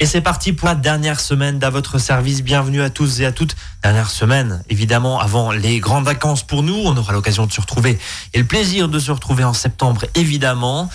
Et c'est parti pour la dernière semaine d'à votre service. Bienvenue à tous et à toutes. Dernière semaine, évidemment, avant les grandes vacances pour nous. On aura l'occasion de se retrouver et le plaisir de se retrouver en septembre, évidemment.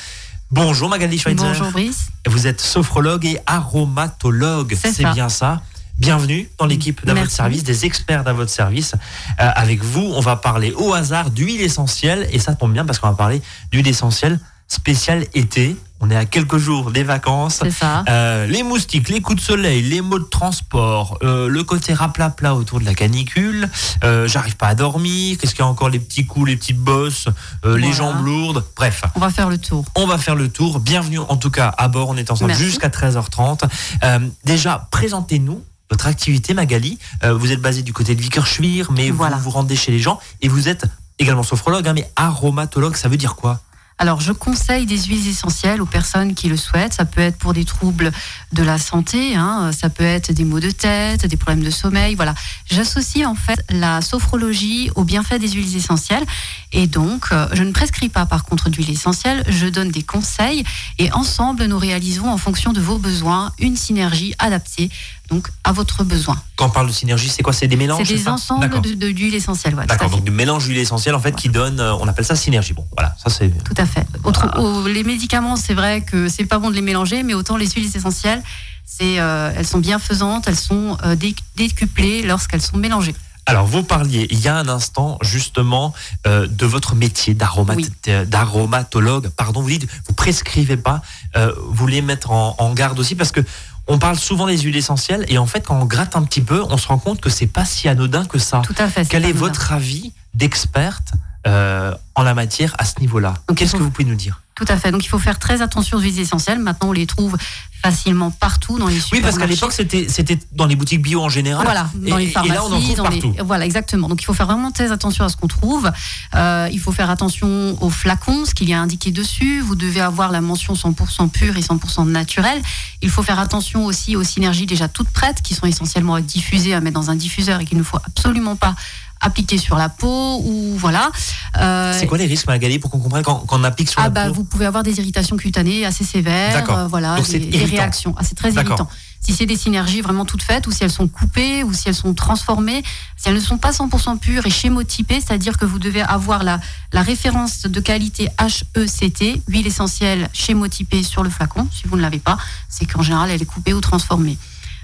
Bonjour Magali Schweitzer. Bonjour Brice. Vous êtes sophrologue et aromatologue. C'est bien ça. Bienvenue dans l'équipe d'à votre service, des experts d'à votre service. Euh, avec vous, on va parler au hasard d'huile essentielle. Et ça tombe bien parce qu'on va parler d'huile essentielle spéciale été. On est à quelques jours des vacances. C'est ça. Euh, les moustiques, les coups de soleil, les maux de transport, euh, le côté raplapla autour de la canicule, euh, j'arrive pas à dormir, qu'est-ce qu'il y a encore? Les petits coups, les petites bosses, les jambes lourdes, bref. On va faire le tour. On va faire le tour. Bienvenue en tout cas à bord, on est ensemble jusqu'à 13h30. Euh, déjà, présentez-nous votre activité Magali. Vous êtes basé du côté de Vickerschwir, mais Voilà. vous vous rendez chez les gens et vous êtes également sophrologue, hein, mais aromatologue, ça veut dire quoi? Alors, je conseille des huiles essentielles aux personnes qui le souhaitent. Ça peut être pour des troubles de la santé, hein, ça peut être des maux de tête, des problèmes de sommeil. Voilà. J'associe en fait la sophrologie aux bienfaits des huiles essentielles. Et donc, euh, je ne prescris pas par contre d'huile essentielle. Je donne des conseils et ensemble, nous réalisons en fonction de vos besoins une synergie adaptée donc à votre besoin. Quand on parle de synergie, c'est quoi? C'est des mélanges C'est des ensembles D'accord. de- essentielles. ouais, D'accord, donc du mélange d'huile essentielle en fait qui donne, euh, on appelle ça synergie. Bon, voilà, ça c'est. Tout à fait. Autre- les médicaments, c'est vrai que c'est pas bon de les mélanger, mais autant les huiles essentielles, c'est, euh, elles sont bienfaisantes, elles sont euh, dé- décuplées lorsqu'elles sont mélangées. Alors, vous parliez il y a un instant justement euh, de votre métier d'aromat- Oui. d'aromatologue. Pardon, vous dites, vous prescrivez pas, euh, vous voulez mettre en, en garde aussi parce que on parle souvent des huiles essentielles et en fait, quand on gratte un petit peu, on se rend compte que c'est pas si anodin que ça. Tout à fait. Quel est anodin. votre avis d'experte euh, en la matière à ce niveau-là Donc, Qu'est-ce que vous pouvez nous dire? Tout à fait. Donc il faut faire très attention aux huiles essentielles. Maintenant, on les trouve facilement partout dans les Oui, supermarchés. parce qu'à l'époque, c'était c'était dans les boutiques bio en général. Voilà, dans Et- les et là, pharmacies, on en trouve dans les- partout. voilà, exactement. Donc il faut faire vraiment très attention à ce qu'on trouve. Euh, il faut faire attention aux flacons, ce qu'il y a indiqué dessus. Vous devez avoir la mention 100% pure et 100% naturelle. Il faut faire attention aussi aux synergies déjà toutes prêtes, qui sont essentiellement diffusées à mettre dans un diffuseur et qu'il ne faut absolument pas appliquer sur la peau ou voilà. Euh, C'est quoi les risques, Magali, pour qu'on comprenne quand, quand on applique sur ah la bah peau vous pouvez avoir des irritations cutanées assez sévères, D'accord. euh, voilà, Donc, c'est des, des réactions. Ah, c'est très irritant. Si c'est des synergies vraiment toutes faites, ou si elles sont coupées, ou si elles sont transformées, si elles ne sont pas 100% pures et schémotypées, c'est-à-dire que vous devez avoir la, la référence de qualité HECT, huile essentielle schémotypée sur le flacon. Si vous ne l'avez pas, c'est qu'en général elle est coupée ou transformée.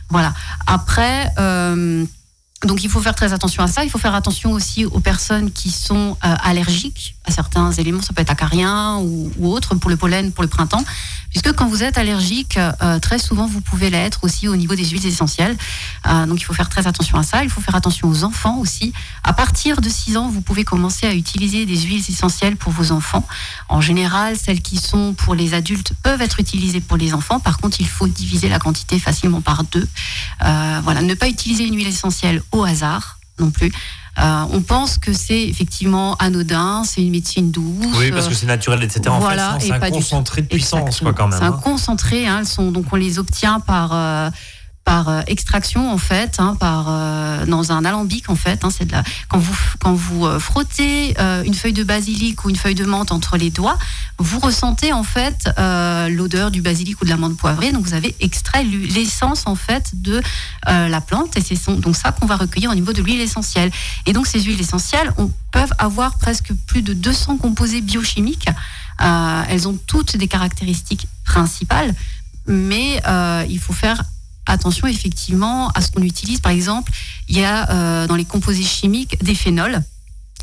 Voilà. Après. euh, donc il faut faire très attention à ça. Il faut faire attention aussi aux personnes qui sont euh, allergiques à certains éléments. Ça peut être acarien ou, ou autre pour le pollen, pour le printemps. Puisque quand vous êtes allergique, euh, très souvent vous pouvez l'être aussi au niveau des huiles essentielles. Euh, donc il faut faire très attention à ça. Il faut faire attention aux enfants aussi. À partir de 6 ans, vous pouvez commencer à utiliser des huiles essentielles pour vos enfants. En général, celles qui sont pour les adultes peuvent être utilisées pour les enfants. Par contre, il faut diviser la quantité facilement par deux. Euh, voilà, ne pas utiliser une huile essentielle au hasard non plus. Euh, on pense que c'est effectivement anodin, c'est une médecine douce. Oui, parce que c'est naturel, etc. En Voilà, fait, c'est un concentré de puissance, quoi, quand même. C'est un hein. concentré. Hein, sont, donc on les obtient par euh, par euh, extraction en fait, hein, par euh, dans un alambic en fait. Hein, c'est de la quand vous quand vous euh, frottez euh, une feuille de basilic ou une feuille de menthe entre les doigts, vous ressentez en fait euh, l'odeur du basilic ou de la menthe poivrée. Donc vous avez extrait l'essence en fait de euh, la plante et c'est donc ça qu'on va recueillir au niveau de l'huile essentielle. Et donc ces huiles essentielles on, peuvent avoir presque plus de 200 composés biochimiques. Elles ont toutes des caractéristiques principales, mais il faut faire attention effectivement à ce qu'on utilise. Par exemple, il y a euh, dans les composés chimiques des phénols,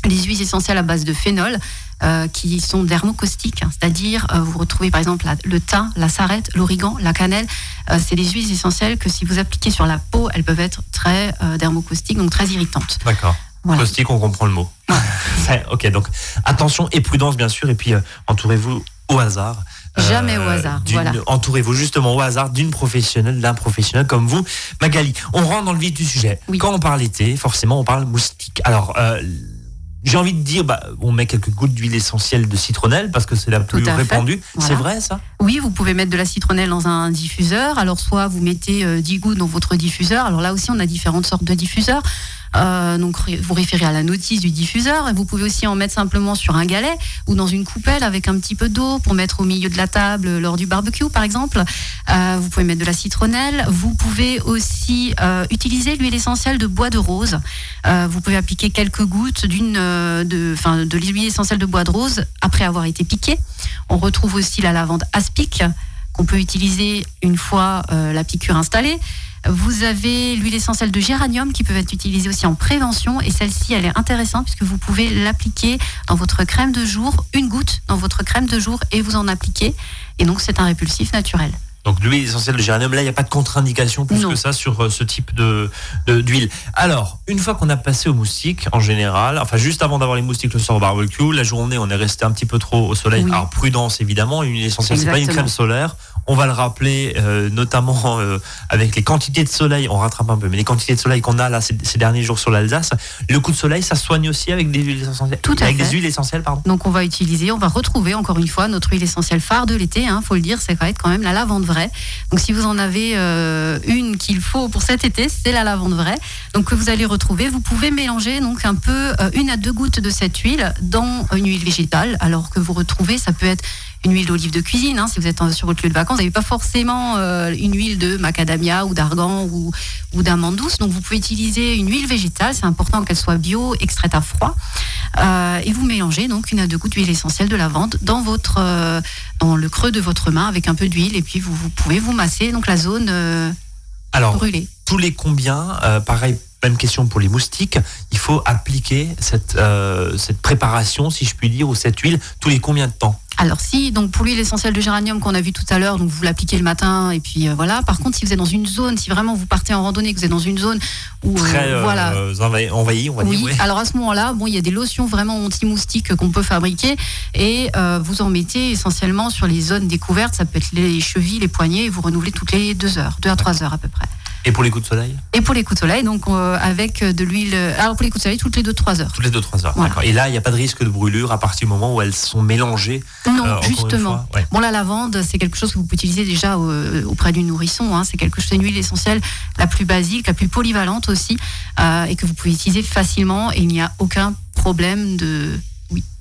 les huiles essentielles à base de phénol. euh, qui sont dermocaustiques, hein. c'est-à-dire euh, vous retrouvez par exemple la- le thym, la sarrette, l'origan, la cannelle. Euh, c'est des huiles essentielles que si vous appliquez sur la peau, elles peuvent être très dermocaustiques, donc très irritantes. D'accord. Voilà. Caustique, on comprend le mot. Ok, donc attention et prudence, bien sûr, et puis entourez-vous au hasard. Euh, Jamais au hasard, d'une- voilà. Entourez-vous justement au hasard d'une professionnelle, d'un professionnel comme vous. Magali, on rentre dans le vif du sujet. Oui. Quand on parle été, forcément, on parle moustique. Alors, euh, j'ai envie de dire, bah, on met quelques gouttes d'huile essentielle de citronnelle parce que c'est la plus répandue. Voilà. C'est vrai, ça? Oui, vous pouvez mettre de la citronnelle dans un diffuseur. Alors, soit vous mettez euh, 10 gouttes dans votre diffuseur. Alors là aussi, on a différentes sortes de diffuseurs. Euh, donc vous référez à la notice du diffuseur. Et vous pouvez aussi en mettre simplement sur un galet ou dans une coupelle avec un petit peu d'eau pour mettre au milieu de la table lors du barbecue, par exemple. Euh, vous pouvez mettre de la citronnelle. Vous pouvez aussi euh, utiliser l'huile essentielle de bois de rose. vous pouvez appliquer quelques gouttes d'une, de, de l'huile essentielle de bois de rose après avoir été piqué. On retrouve aussi la lavande aspic qu'on peut utiliser une fois la piqûre installée. Vous avez l'huile essentielle de géranium qui peut être utilisée aussi en prévention et celle-ci elle est intéressante puisque vous pouvez l'appliquer dans votre crème de jour, une goutte dans votre crème de jour et vous en appliquez et donc c'est un répulsif naturel. Donc l'huile essentielle de géranium, là, il n'y a pas de contre-indication plus que ça sur euh, ce type de d'huile. Alors, une fois qu'on a passé aux moustiques, en général, enfin juste avant d'avoir les moustiques le soir au barbecue, la journée, on est resté un petit peu trop au soleil. Alors prudence évidemment, une huile essentielle, c'est pas une crème solaire. On va le rappeler, euh, notamment euh, avec les quantités de soleil, on rattrape un peu, mais les quantités de soleil qu'on a là ces, derniers jours sur l'Alsace, le coup de soleil, ça soigne aussi avec des huiles essentielles. Tout à avec des huiles essentielles, pardon. Donc on va utiliser, on va retrouver encore une fois notre huile essentielle phare de l'été. Hein, faut le dire, c'est quand même la lavande vraie. Donc si vous en avez euh, une qu'il faut pour cet été, c'est la lavande vraie. Donc que vous allez retrouver, vous pouvez mélanger donc un peu une à deux gouttes de cette huile dans une huile végétale. Alors que vous retrouvez, ça peut être une huile d'olive de cuisine. Hein, si vous êtes sur votre lieu de vacances, vous n'avez pas forcément euh, une huile de macadamia ou d'argan ou, ou d'amande douce. Donc vous pouvez utiliser une huile végétale. C'est important qu'elle soit bio, extraite à froid. Euh, et vous mélangez donc une à deux gouttes d'huile essentielle de lavande dans votre euh, dans le creux de votre main avec un peu d'huile et puis vous, vous, pouvez vous masser donc la zone Alors, brûlée. Tous les combien Pareil même question pour les moustiques. Il faut appliquer cette, cette préparation, si je puis dire, ou cette huile tous les combien de temps? Alors si, donc pour l'huile essentielle de géranium qu'on a vu tout à l'heure, donc vous l'appliquez le matin et puis euh, voilà. Par contre, si vous êtes dans une zone, si vraiment vous partez en randonnée, que vous êtes dans une zone où euh, Très, euh, voilà, envahi, on va oui, Alors à ce moment-là, bon, il y a des lotions vraiment anti-moustiques qu'on peut fabriquer et vous en mettez essentiellement sur les zones découvertes. Ça peut être les chevilles, les poignets, et vous renouvelez toutes les deux heures, deux à trois heures à peu près. Et pour les coups de soleil Et pour les coups de soleil, donc avec de l'huile. Alors pour les coups de soleil, toutes les deux trois heures. Toutes les deux trois heures. D'accord. Et là, il n'y a pas de risque de brûlure à partir du moment où elles sont mélangées non, euh, justement. Bon, la lavande, c'est quelque chose que vous pouvez utiliser déjà euh, auprès du nourrisson. Hein. C'est quelque chose, une huile essentielle la plus basique, la plus polyvalente aussi, euh, et que vous pouvez utiliser facilement. Et il n'y a aucun problème de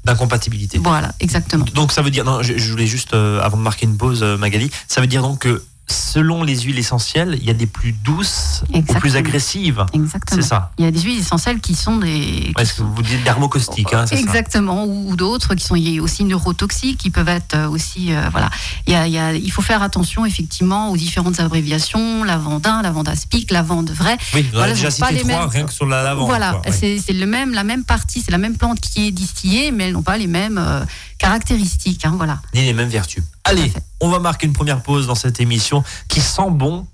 d'incompatibilité. Voilà, exactement. Donc ça veut dire, non, je, voulais juste, avant de marquer une pause, Magali, ça veut dire donc que selon les huiles essentielles, il y a des plus douces ou plus agressives. Exactement. C'est ça. Il y a des huiles essentielles qui sont des. Est-ce que vous dites dermocaustiques hein, Exactement, ou, d'autres qui sont aussi neurotoxiques, qui peuvent être euh, aussi. Euh, voilà. Il, y a, il, faut faire attention effectivement aux différentes abréviations lavandin, lavande aspic, lavande vraie. Oui, voilà, déjà cité les trois, mêmes... rien que sur la lavande. Voilà, c'est le même, la même partie, c'est la même plante qui est distillée, mais elles n'ont pas les mêmes. Euh, caractéristiques. Hein, voilà. Ni les mêmes vertus. Allez, on va marquer une première pause dans cette émission qui sent bon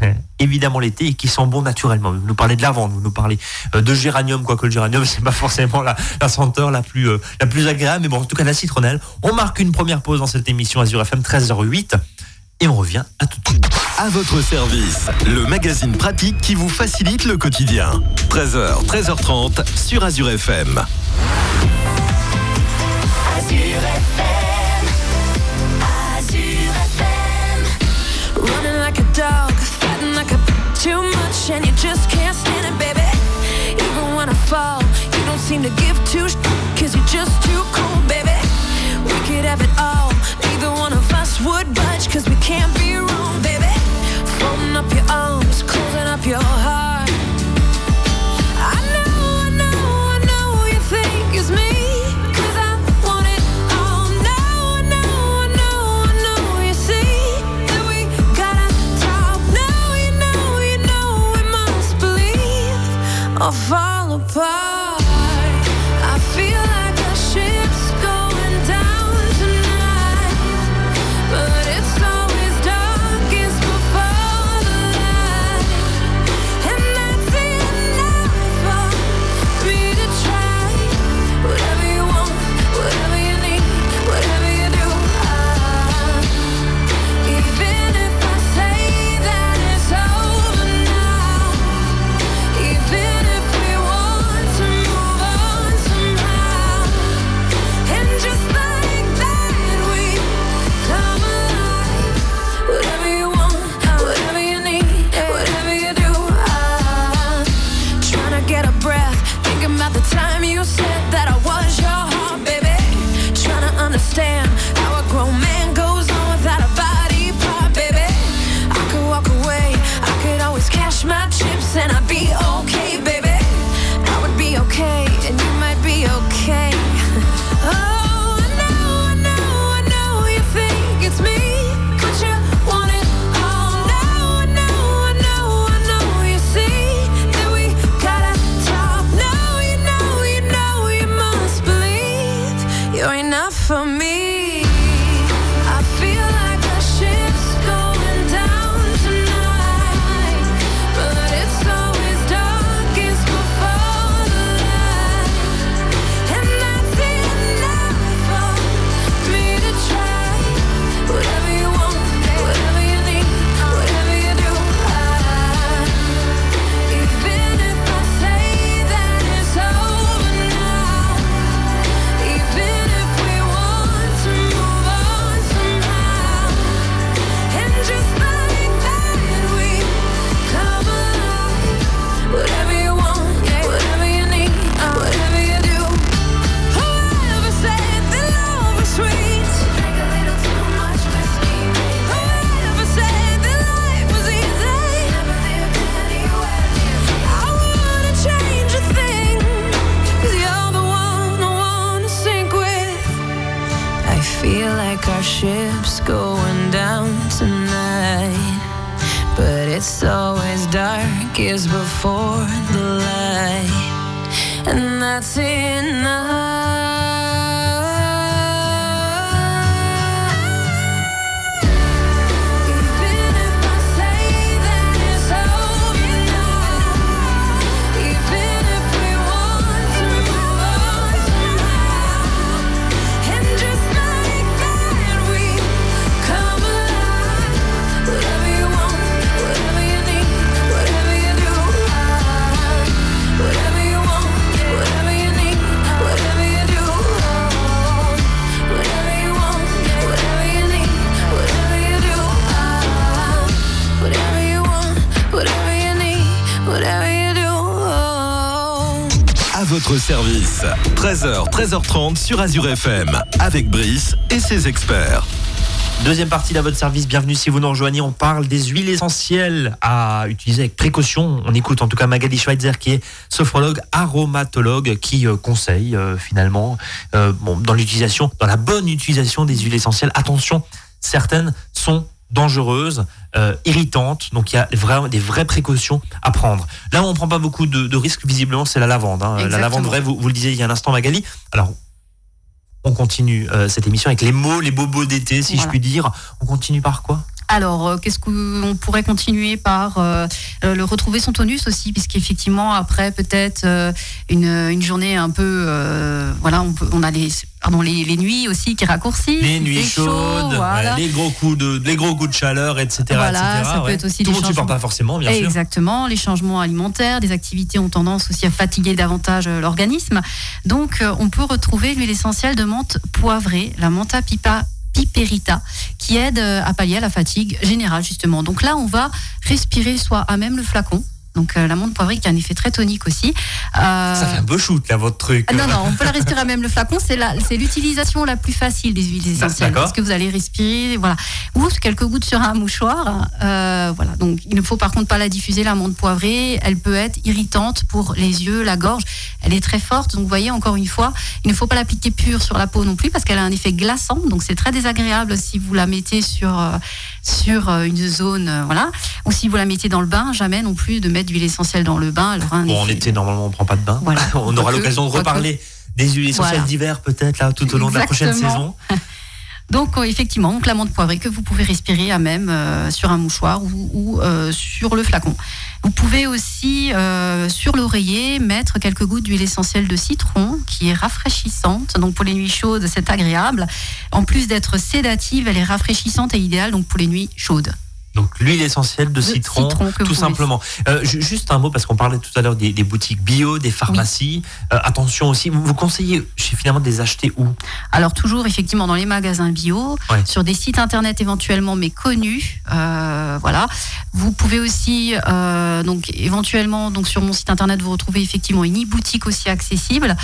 évidemment l'été et qui sent bon naturellement. Vous nous parlez de lavande, vous nous parlez euh, de géranium, quoique le géranium c'est pas forcément la, senteur la plus, euh, la plus agréable, mais bon en tout cas la citronnelle. On marque une première pause dans cette émission Azure FM 13h08 et on revient à tout de suite. À votre service, le magazine pratique qui vous facilite le quotidien. 13h, 13h30 sur Azure FM. too and you just can't stand it, baby. Even when I fall, you don't seem to give two sh- cause you're just too cool, baby. We could have it all, neither one of us would budge cause we can't be wrong, baby. Folding up your arms, closing up your heart. Ship's going down tonight. But it's always dark darkest before the light. And that's enough. À votre service. 13h, 13h30 sur Azure FM. Avec Brice et ses experts. Deuxième partie d'à votre service, bienvenue si vous nous rejoignez. On parle des huiles essentielles à utiliser avec précaution. On écoute en tout cas Magali Schweitzer qui est sophrologue, aromatologue, qui euh, conseille euh, finalement euh, dans l'utilisation, dans la bonne utilisation des huiles essentielles. Attention, certaines sont dangereuses, euh, irritantes, donc il y a vraiment des vraies précautions à prendre. Là où on prend pas beaucoup de, de risques, visiblement, c'est la lavande. hein. La lavande vraie, vous, vous le disiez il y a un instant, Magali. Alors, on continue euh, cette émission avec les mots, les bobos d'été, si Voilà. je puis dire. On continue par quoi? Alors, euh, qu'est-ce qu'on pourrait continuer par euh, euh, le retrouver son tonus aussi, puisqu'effectivement après peut-être euh, une, une journée un peu, euh, voilà, on, peut, on a les, pardon, les, les nuits aussi qui raccourcissent. Les nuits chaud, chaudes, voilà. les gros coups de, les gros coups de chaleur, etc. Voilà, etc., ça peut être aussi Tout le des monde supporte changements. pas forcément, bien sûr. Exactement, les changements alimentaires, des activités ont tendance aussi à fatiguer davantage l'organisme. Donc, on peut retrouver l'huile essentielle de menthe poivrée, la Manta pipa piperita, qui aide euh, à pallier la fatigue générale justement. Donc là, on va respirer soit à même le flacon. Donc euh, la menthe poivrée qui a un effet très tonique aussi. Euh, Ça fait un peu shoot là, votre truc. ah, Non, non, on peut la respirer à même le flacon. C'est la, c'est l'utilisation la plus facile des huiles essentielles. Parce que vous allez respirer, voilà. Ou quelques gouttes sur un mouchoir. euh, voilà. Donc, il ne faut par contre pas la diffuser, la menthe poivrée. Elle peut être irritante pour les yeux, la gorge. Elle est très forte. Donc, vous voyez, encore une fois, il ne faut pas l'appliquer pure sur la peau non plus parce qu'elle a un effet glaçant. Donc, c'est très désagréable si vous la mettez sur, euh, sur euh, une zone, euh, voilà. Ou si vous la mettez dans le bain, jamais non plus de mettre d'huile essentielle dans le bain. Bon, en été, normalement, on prend pas de bain. Voilà. on aura l'occasion de reparler des huiles essentielles Voilà. d'hiver, peut-être, là, tout au long de la prochaine saison. Donc euh, effectivement, donc la menthe poivrée que vous pouvez respirer à même euh, sur un mouchoir ou, ou, euh, sur le flacon. Vous pouvez aussi sur l'oreiller mettre quelques gouttes d'huile essentielle de citron qui est rafraîchissante. Donc pour les nuits chaudes, c'est agréable. En plus d'être sédative, elle est rafraîchissante et idéale donc pour les nuits chaudes. Donc, l'huile essentielle de, citron, tout simplement. Euh, ju- juste un mot, parce qu'on parlait tout à l'heure des, des boutiques bio, des pharmacies. Euh, attention aussi, vous, vous conseillez chez, finalement de les acheter où? Alors toujours effectivement dans les magasins bio, Ouais. sur des sites internet éventuellement mais connus, euh, voilà. Vous pouvez aussi donc éventuellement donc sur mon site internet vous retrouvez effectivement une e-boutique aussi accessible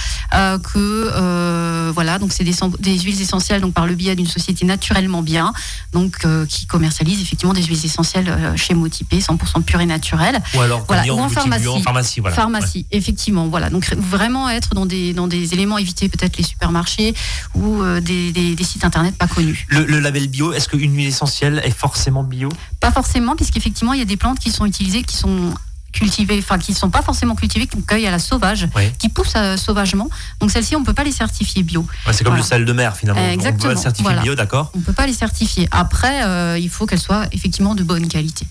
que voilà donc c'est des, huiles essentielles donc par le biais d'une société naturellement bien donc qui commercialise effectivement des huiles essentielles euh, chémotypées 100% pures et naturelles. Ou alors, Voilà, ou en pharmacie. en pharmacie, voilà. Pharmacie, effectivement, voilà. Donc vraiment être dans des dans des éléments, éviter peut-être les supermarchés ou euh, des, des- des sites internet pas connus. Le, le label bio, est-ce qu'une huile essentielle est forcément bio? Pas forcément, puisqu'effectivement il y a des plantes qui sont utilisées, qui sont cultivées, enfin qui ne sont pas forcément cultivées, qu'on cueille à la sauvage, qui poussent euh, sauvagement. Donc celles-ci, on peut pas les certifier bio. Ouais, C'est comme Voilà. le sel de mer, finalement. Euh, On peut exactement, le certifier voilà. bio, d'accord On peut pas les certifier. Après, euh, il faut qu'elles soient effectivement de bonne qualité,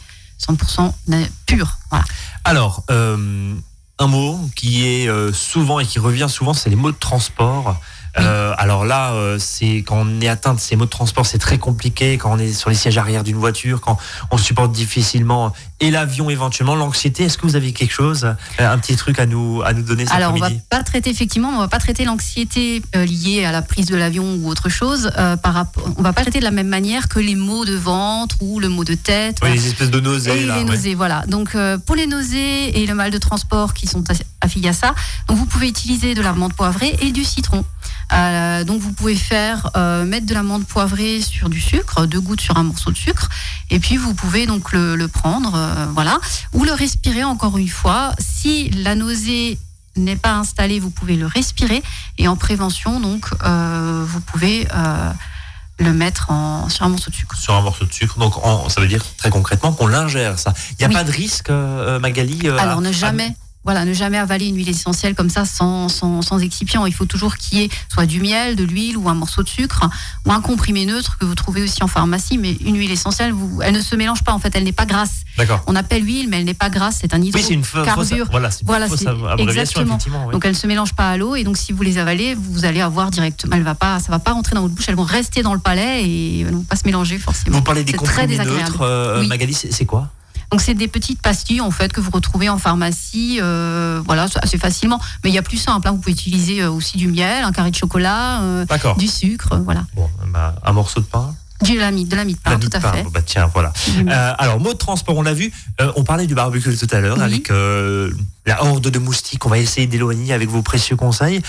100% na- pures. Voilà. Alors, euh, un mot qui est euh, souvent et qui revient souvent, c'est les mots de transport. Euh, alors là, euh, c'est quand on est atteint de ces mots de transport, c'est très compliqué. Quand on est sur les sièges arrière d'une voiture, quand on supporte difficilement et l'avion éventuellement, l'anxiété. Est-ce que vous avez quelque chose, euh, un petit truc à nous à nous donner cet Alors, on va pas traiter effectivement, on va pas traiter l'anxiété euh, liée à la prise de l'avion ou autre chose. par rapport, on va pas traiter de la même manière que les maux de ventre ou le mot de tête. Voilà. les espèces de nausées Et là. les ouais. nausées, voilà. Donc pour les nausées et le mal de transport qui sont as- à ça, donc vous pouvez utiliser de la menthe poivrée et du citron. Euh, donc vous pouvez faire euh, mettre de la menthe poivrée sur du sucre, deux gouttes sur un morceau de sucre, et puis vous pouvez donc le, le prendre, euh, voilà, ou le respirer encore une fois. Si la nausée n'est pas installée, vous pouvez le respirer, et en prévention donc vous pouvez le mettre en, sur un morceau de sucre. sur un morceau de sucre. Donc, en- ça veut dire très concrètement qu'on l'ingère, ça. Il n'y a Oui. pas de risque, Magali Alors à- ne jamais, voilà, ne jamais avaler une huile essentielle comme ça sans, sans, sans excipient. Il faut toujours qu'il y ait soit du miel, de l'huile ou un morceau de sucre ou un comprimé neutre que vous trouvez aussi en pharmacie. Mais une huile essentielle, vous, elle ne se mélange pas en fait, elle n'est pas grasse. D'accord. On appelle huile, mais elle n'est pas grasse. C'est un Oui, c'est hydrocarbure. voilà, c'est une Voilà, c'est- abréviation, exactement. oui. Donc elles ne se mélangent pas à l'eau et donc si vous les avalez, vous allez avoir directement, elle va pas, ça va pas rentrer dans votre bouche, elles vont rester dans le palais et elles vont pas se mélanger forcément. Vous parlez des très comprimés désagréable. neutres, euh, Oui. Magali, c'est quoi? Donc c'est des petites pastilles en fait que vous retrouvez en pharmacie, euh, voilà, assez facilement. Mais il y a plus simple, hein. vous pouvez utiliser euh, aussi du miel, un carré de chocolat, euh, du sucre, voilà, Bon, bah, un morceau de pain. du lami, de la mie de pain, tout à pain. fait. Bon, bah, tiens, voilà. Euh, alors, mot de transport, on l'a vu. Euh, on parlait du barbecue tout à l'heure Oui. avec euh, la horde de moustiques. On va essayer d'éloigner avec vos précieux conseils.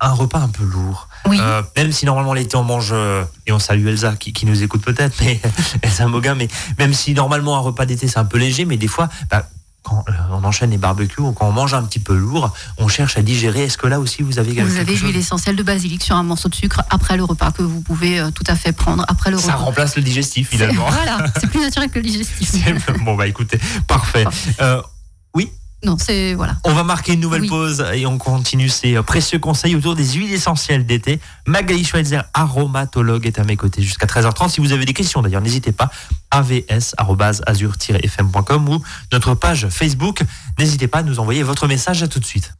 Un repas un peu lourd. oui. Euh, même si normalement l'été on mange, euh, et on salue Elsa qui, qui nous écoute peut-être, mais Elsa Moguin, mais même si normalement un repas d'été c'est un peu léger, mais des fois, bah, quand euh, on enchaîne les barbecues ou quand on mange un petit peu lourd, on cherche à digérer. Est-ce que là aussi vous avez Vous avez l'huile essentielle de basilic sur un morceau de sucre après le repas que vous pouvez euh, tout à fait prendre après le Ça repas. remplace le digestif finalement. Voilà, c'est plus naturel que le digestif. Bon bah écoutez, parfait. Euh, Non, c'est voilà. On va marquer une nouvelle Oui. pause et on continue ces euh, précieux conseils autour des huiles essentielles d'été. Magali Schweitzer, aromatologue, est à mes côtés jusqu'à 13h30. Si vous avez des questions d'ailleurs, n'hésitez pas. avs.azur-fm.com ou notre page Facebook. N'hésitez pas à nous envoyer votre message. À tout de suite.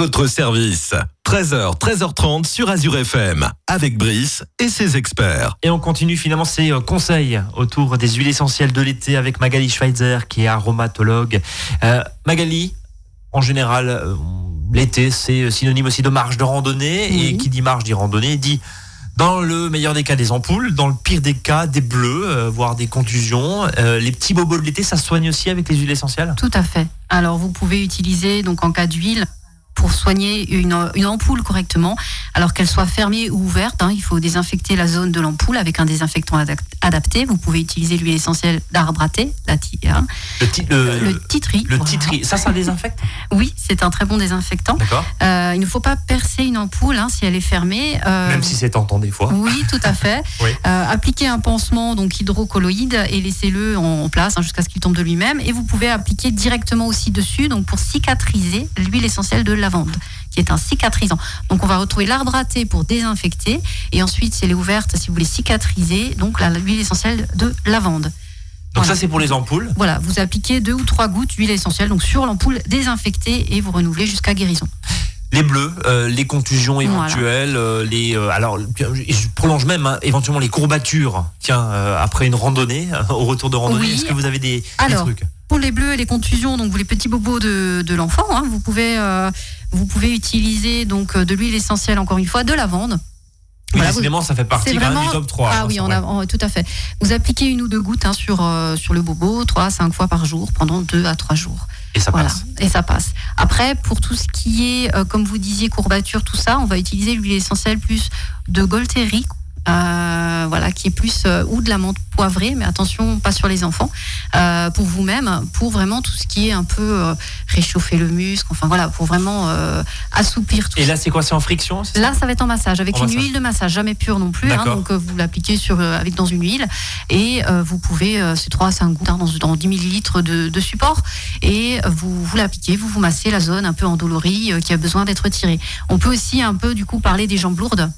Votre service. 13h, 13h30 sur Azure FM. Avec Brice et ses experts. Et on continue finalement ces euh, conseils autour des huiles essentielles de l'été avec Magali Schweitzer qui est aromatologue. Euh, Magali, en général, euh, l'été c'est synonyme aussi de marche de randonnée et qui dit marche dit randonnée dit dans le meilleur des cas des ampoules, dans le pire des cas des bleus, euh, voire des contusions. Euh, les petits bobos de l'été, ça se soigne aussi avec les huiles essentielles? Tout à fait. Alors vous pouvez utiliser donc en cas d'huile pour soigner une, une ampoule correctement, alors qu'elle soit fermée ou ouverte. hein. il faut désinfecter la zone de l'ampoule avec un désinfectant adapté. Vous pouvez utiliser l'huile essentielle d'arbre à thé, la hein, Le, ti- le, le titri. le voilà. titri, ça, ça désinfecte Oui, c'est un très bon désinfectant. Euh, il ne faut pas percer une ampoule hein, si elle est fermée. Euh, Même si c'est tentant des fois. Oui, tout à fait. Oui. Euh, appliquez un pansement donc hydrocolloïde et laissez-le en place hein, jusqu'à ce qu'il tombe de lui-même. Et vous pouvez appliquer directement aussi dessus donc pour cicatriser l'huile essentielle de lavande qui est un cicatrisant. Donc on va retrouver l'arbre à thé pour désinfecter et ensuite si elle est ouverte si vous voulez cicatriser donc la- l'huile essentielle de lavande. Donc Voilà. ça, c'est pour les ampoules. Voilà, vous appliquez deux ou trois gouttes d'huile essentielle donc sur l'ampoule désinfectée et vous renouvelez jusqu'à guérison. Les bleus, euh, les contusions Voilà. éventuelles, euh, les euh, alors je prolonge même hein, éventuellement les courbatures. Tiens, après une randonnée, au retour de randonnée, Oui. est-ce que vous avez des, des trucs les bleus et les contusions, donc vous les petits bobos de, de l'enfant, hein, vous pouvez euh, vous pouvez utiliser donc euh, de l'huile essentielle encore une fois, de lavande. Oui, Voilà, vous- ça fait partie même vraiment du top 3. ah hein, oui, on a, tout à fait. Vous appliquez une ou deux gouttes hein, sur euh, sur le bobo, trois à cinq fois par jour pendant deux à trois jours. Et ça voilà, passe. et ça passe. Après, pour tout ce qui est, euh, comme vous disiez, courbature, tout ça, on va utiliser l'huile essentielle plus de Golteri, euh, voilà, qui est plus euh, ou de la menthe poivrée, mais attention, pas sur les enfants, euh, pour vous-même, pour vraiment tout ce qui est un peu euh, réchauffer le muscle, enfin voilà, pour vraiment euh, assouplir tout Et là, c'est quoi C'est en friction Là, ça va être en massage avec En une massage. huile de massage, jamais pure non plus. hein, donc, euh, vous l'appliquez sur euh, avec dans une huile et euh, vous pouvez, euh, c'est 3 à 5 gouttes hein, dans, dans 10 millilitres de, de support et vous vous l'appliquez, vous vous massez la zone un peu endolorie euh, qui a besoin d'être tirée. On peut aussi un peu du coup parler des jambes lourdes.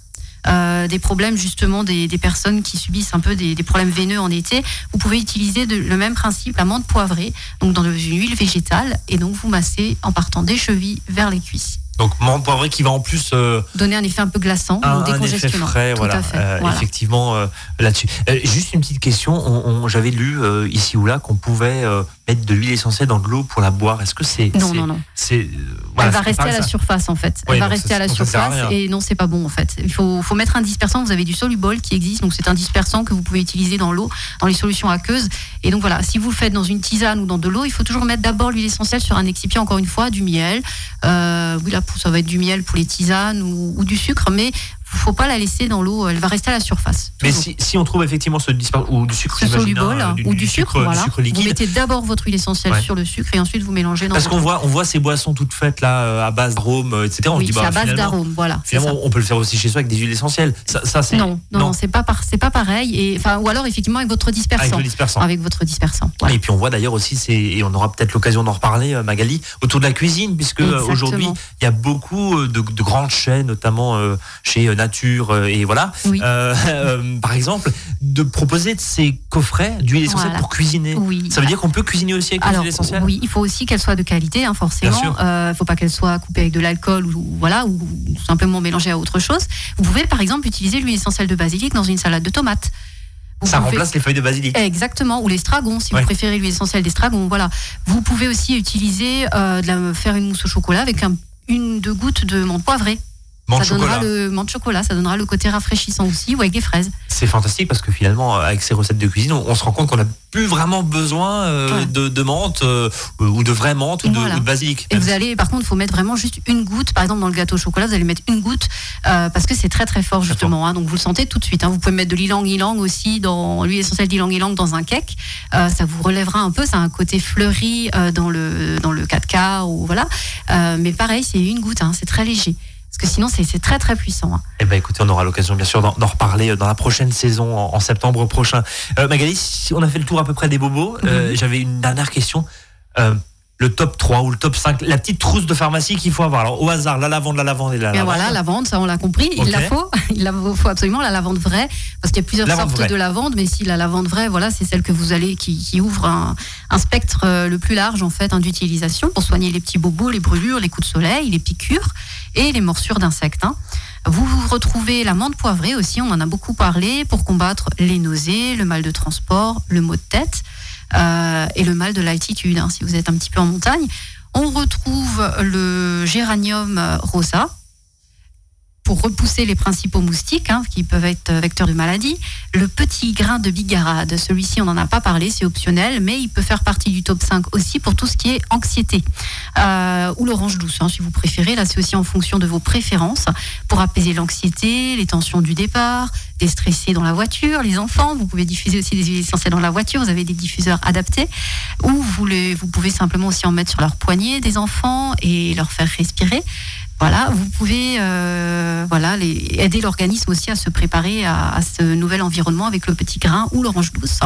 Euh, des problèmes justement des, des personnes qui subissent un peu des, des problèmes veineux en été, vous pouvez utiliser de- le même principe, la menthe poivrée, donc dans une huile végétale, et donc vous massez en partant des chevilles vers les cuisses. Donc menthe poivrée qui va en plus euh, Donner un effet un peu glaçant un, un effet décongestionnant. frais, voilà, euh, Voilà. effectivement euh, là-dessus. Juste une petite question, on, on- j'avais lu ici ou là qu'on pouvait mettre de l'huile essentielle dans de l'eau pour la boire. Est-ce que c'est Non, non, non. c'est euh, voilà, elle va rester à la ça. surface en fait. Oui, elle va rester ça- à la à surface et non, c'est pas bon en fait. Il faut, faut mettre un dispersant. Vous avez du solubol qui existe, donc c'est un dispersant que vous pouvez utiliser dans l'eau, dans les solutions aqueuses. Et donc voilà, si vous le faites dans une tisane ou dans de l'eau, il faut toujours mettre d'abord l'huile essentielle sur un excipient, encore une fois, du miel. Euh, oui, là, ça va être du miel pour les tisanes ou, ou du sucre, mais faut pas la laisser dans l'eau. Elle va rester à la surface. Mais si, si on trouve effectivement ce ou du sucre, solubol hein, ou du du sucre, du voilà. sucre Vous liquide. mettez d'abord votre huile essentielle Ouais. sur le sucre et ensuite vous mélangez dans Parce qu'on voit, on voit ces boissons toutes faites là euh, à base d'arômes, euh, etc. On oui, dit bah à base finalement, d'arôme, voilà. finalement, on peut le faire aussi chez soi avec des huiles essentielles. Ça, ça c'est Non, non, non, c'est pas c'est pas pareil. Et enfin, ou alors effectivement avec votre dispersant. avec le dispersant. Avec votre dispersant. voilà. Et puis on voit d'ailleurs aussi, et on aura peut-être l'occasion d'en reparler, euh, Magali, autour de la cuisine, puisque aujourd'hui il y a beaucoup de, de grandes chaînes, notamment euh, chez Nature euh, et voilà. Oui. Euh, euh, par exemple, de proposer de ces coffrets d'huile essentielle Voilà. pour cuisiner. Oui. Ça veut dire qu'on peut cuisiner aussi avec l'huile essentielle oui, il faut aussi qu'elle soit de qualité, hein, forcément. Sûr. Euh, faut pas qu'elle soit coupée avec de l'alcool ou voilà, ou simplement mélangée à autre chose. Vous pouvez par exemple utiliser l'huile essentielle de basilic dans une salade de tomates. Vous Ça pouvez- remplace les feuilles de basilic. Exactement, ou l'estragon, si Ouais. vous préférez l'huile essentielle d'estragon. Voilà. Vous pouvez aussi utiliser, euh, de la, faire une mousse au chocolat avec un- une, deux gouttes de menthe poivrée. Ça donnera le menthe chocolat, ça donnera le côté rafraîchissant aussi, ou avec des fraises. C'est fantastique parce que finalement, euh, avec ces recettes de cuisine, on, on se rend compte qu'on n'a plus vraiment besoin euh, de, de menthe euh, ou de vraie menthe ou de, Voilà. ou de basilic. Et vous allez, par contre, il faut mettre vraiment juste une goutte. Par exemple, dans le gâteau au chocolat, vous allez mettre une goutte euh, parce que c'est très très fort justement. hein. donc vous le sentez tout de suite. hein. Vous pouvez mettre de l'ilang ilang aussi dans l'huile essentielle d'ilang ilang dans un cake. Ça vous relèvera un peu. Ça a un côté fleuri dans le dans le 4K ou voilà. Mais pareil, c'est une goutte. hein. c'est très léger. Parce que sinon, c'est très très puissant. hein. Eh ben, écoutez, on aura l'occasion bien sûr d'en reparler euh, dans la prochaine saison en, en septembre prochain. Euh, Magali, on a fait le tour à peu près des bobos. Euh, Mhm. J'avais une dernière question. Euh, le top 3 ou le top 5, la petite trousse de pharmacie qu'il faut avoir. Alors, au hasard, la lavande, la lavande et la Bien lavande. voilà, lavande, ça on l'a compris. Il la faut, il la faut absolument la lavande vraie, parce qu'il y a plusieurs Lavande sortes vraie. de lavande, mais si la lavande vraie, voilà, c'est celle que vous allez qui, qui ouvre un, un spectre euh, le plus large en fait hein, d'utilisation pour soigner les petits bobos, les brûlures, les coups de soleil, les piqûres et les morsures d'insectes. hein. Vous retrouvez la menthe poivrée aussi, on en a beaucoup parlé, pour combattre les nausées, le mal de transport, le maux de tête euh, et le mal de l'altitude, hein, si vous êtes un petit peu en montagne. On retrouve le géranium euh, rosa, pour repousser les principaux moustiques hein, qui peuvent être vecteurs de maladie. Le petit grain de bigarade, celui-ci on n'en a pas parlé, c'est optionnel, mais il peut faire partie du top 5 aussi pour tout ce qui est anxiété. Euh, ou l'orange douce, hein, si vous préférez. Là, c'est aussi en fonction de vos préférences pour apaiser l'anxiété, les tensions du départ, déstresser dans la voiture, les enfants. Vous pouvez diffuser aussi des huiles essentielles dans la voiture. Vous avez des diffuseurs adaptés. Ou vous, les, vous pouvez simplement aussi en mettre sur leur poignet des enfants et leur faire respirer. Voilà, vous pouvez euh, voilà, les, aider l'organisme aussi à se préparer à, à ce nouvel environnement avec le petit grain ou l'orange douce.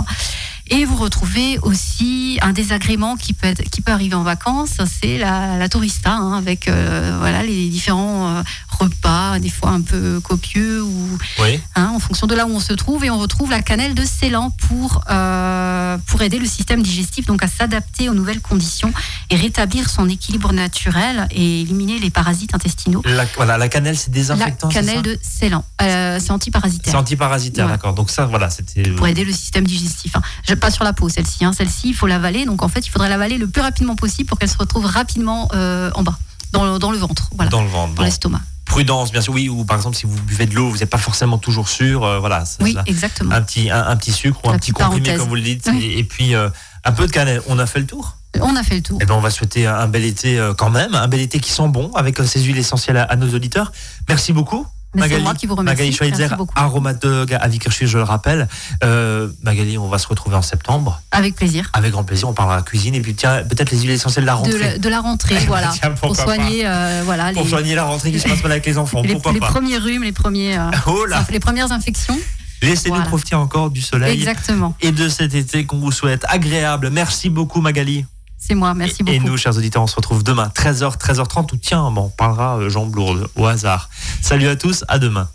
Et vous retrouvez aussi un désagrément qui peut, être, qui peut arriver en vacances, c'est la, la tourista, hein, avec euh, voilà, les différents euh, repas, des fois un peu copieux, ou, Oui. hein, en fonction de là où on se trouve. Et on retrouve la cannelle de Ceylan pour, euh, pour aider le système digestif donc à s'adapter aux nouvelles conditions et rétablir son équilibre naturel et éliminer les parasites intestinaux. La, voilà, la cannelle, c'est La désinfectant. c'est cannelle de Ceylan, euh, c'est antiparasitaire. C'est antiparasitaire, Ouais. d'accord. Donc ça, voilà, c'était. pour aider le système digestif. Hein. Je- Pas sur la peau, celle-ci. Hein. Celle-ci, il faut l'avaler. Donc, en fait, il faudrait l'avaler le plus rapidement possible pour qu'elle se retrouve rapidement euh, en bas, dans le, dans le ventre, voilà, dans, Dans le ventre. bon. l'estomac. Prudence, bien sûr, oui. Ou par exemple, si vous buvez de l'eau, vous n'êtes pas forcément toujours sûr. euh, voilà. Oui, ça. exactement. Un petit, un, un petit sucre ou un La petit comprimé, comme vous le dites. Oui. Et, et puis, euh, un peu de cannelle. On a fait le tour? On a fait le tour. Eh ben, on va souhaiter un, bel été euh, quand même, un bel été qui sent bon avec euh, ces huiles essentielles à, à nos auditeurs. Merci beaucoup. C'est moi qui vous remercie. Magali Schweitzer, aromatologue à Vickerschwil, je le rappelle. Euh, Magali, on va se retrouver en septembre. Avec plaisir. Avec grand plaisir, on parlera cuisine et puis tiens, peut-être les huiles essentielles de la De rentrée. la, de la rentrée, voilà. Tiens, Pour soigner, euh, voilà, Pour les, soigner la rentrée qui se passe mal avec les enfants, les, pourquoi les pas premiers rhumes, les, premiers, euh, Oh là les premières infections. Laissez-nous Voilà. profiter encore du soleil Exactement. et de cet été qu'on vous souhaite agréable. Merci beaucoup Magali. C'est moi. Merci et, beaucoup. et nous, chers auditeurs, on se retrouve demain 13h, 13h30 ou tiens, bon, on parlera euh, jambes lourdes au hasard. Salut à tous, à demain.